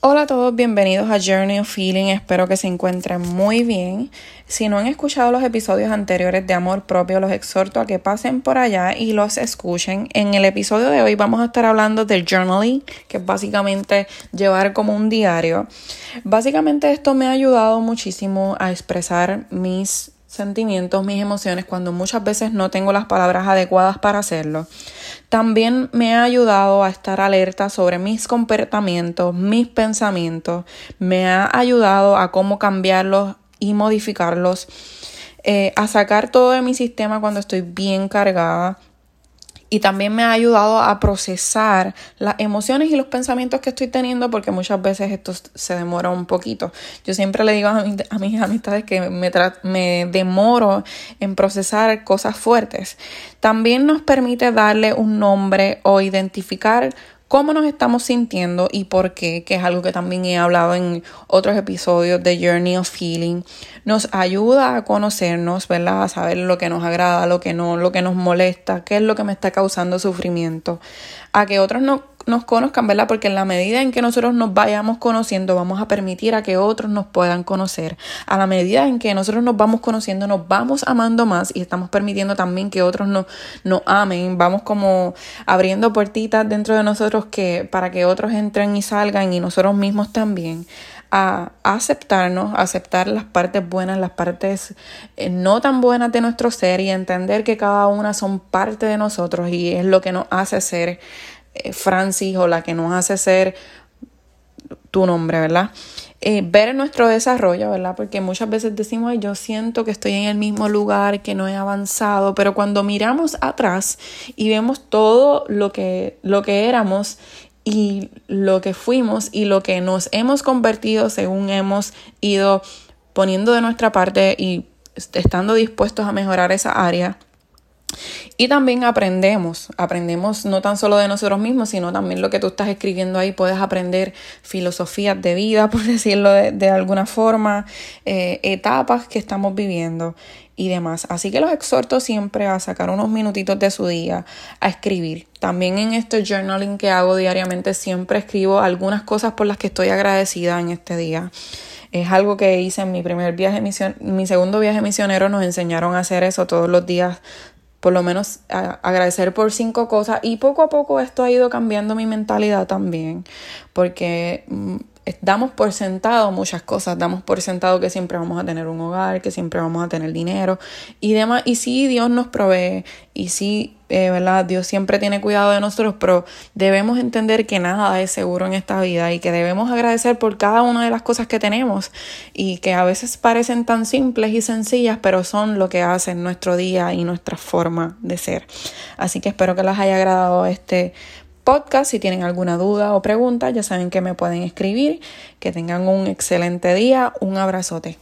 Hola a todos, bienvenidos a Journey of Feeling, espero que se encuentren muy bien. Si no han escuchado los episodios anteriores de Amor Propio, los exhorto a que pasen por allá y los escuchen. En el episodio de hoy vamos a estar hablando del journaling, que es básicamente llevar como un diario. Básicamente esto me ha ayudado muchísimo a expresar mis sentimientos, mis emociones, cuando muchas veces no tengo las palabras adecuadas para hacerlo. También me ha ayudado a estar alerta sobre mis comportamientos, mis pensamientos, me ha ayudado a cómo cambiarlos y modificarlos, eh, a sacar todo de mi sistema cuando estoy bien cargada y también me ha ayudado a procesar las emociones y los pensamientos que estoy teniendo porque muchas veces esto se demora un poquito. Yo siempre le digo a, a mis amistades que me, me demoro en procesar cosas fuertes. También nos permite darle un nombre o identificar cómo nos estamos sintiendo y por qué, que es algo que también he hablado en otros episodios de Journey of Feeling, nos ayuda a conocernos, ¿verdad? A saber lo que nos agrada, lo que no, lo que nos molesta, qué es lo que me está causando sufrimiento, a que otros no nos conozcan, ¿verdad? Porque en la medida en que nosotros nos vayamos conociendo, vamos a permitir a que otros nos puedan conocer. A la medida en que nosotros nos vamos conociendo, nos vamos amando más y estamos permitiendo también que otros nos, nos amen. Vamos como abriendo puertitas dentro de nosotros que, para que otros entren y salgan y nosotros mismos también a aceptarnos, a aceptar las partes buenas, las partes eh, no tan buenas de nuestro ser y entender que cada una son parte de nosotros y es lo que nos hace ser Francis o la que nos hace ser tu nombre, ¿verdad? Eh, ver nuestro desarrollo, ¿verdad? Porque muchas veces decimos, yo siento que estoy en el mismo lugar, que no he avanzado, pero cuando miramos atrás y vemos todo lo que, lo que éramos y lo que fuimos y lo que nos hemos convertido según hemos ido poniendo de nuestra parte y estando dispuestos a mejorar esa área, y también aprendemos, aprendemos no tan solo de nosotros mismos, sino también lo que tú estás escribiendo ahí, puedes aprender filosofías de vida, por decirlo de, alguna forma, eh, etapas que estamos viviendo y demás. Así que los exhorto siempre a sacar unos minutitos de su día a escribir. También en este journaling que hago diariamente siempre escribo algunas cosas por las que estoy agradecida en este día. Es algo que hice en mi primer viaje, mi segundo viaje misionero, nos enseñaron a hacer eso todos los días por lo menos agradecer por cinco cosas. Y poco a poco esto ha ido cambiando mi mentalidad también porque mm, damos por sentado muchas cosas, damos por sentado que siempre vamos a tener un hogar, que siempre vamos a tener dinero y demás. Y sí, Dios nos provee y sí, eh, ¿verdad? Dios siempre tiene cuidado de nosotros, pero debemos entender que nada es seguro en esta vida y que debemos agradecer por cada una de las cosas que tenemos y que a veces parecen tan simples y sencillas, pero son lo que hacen nuestro día y nuestra forma de ser. Así que espero que les haya agradado este podcast. Si tienen alguna duda o pregunta, ya saben que me pueden escribir. Que tengan un excelente día. Un abrazote.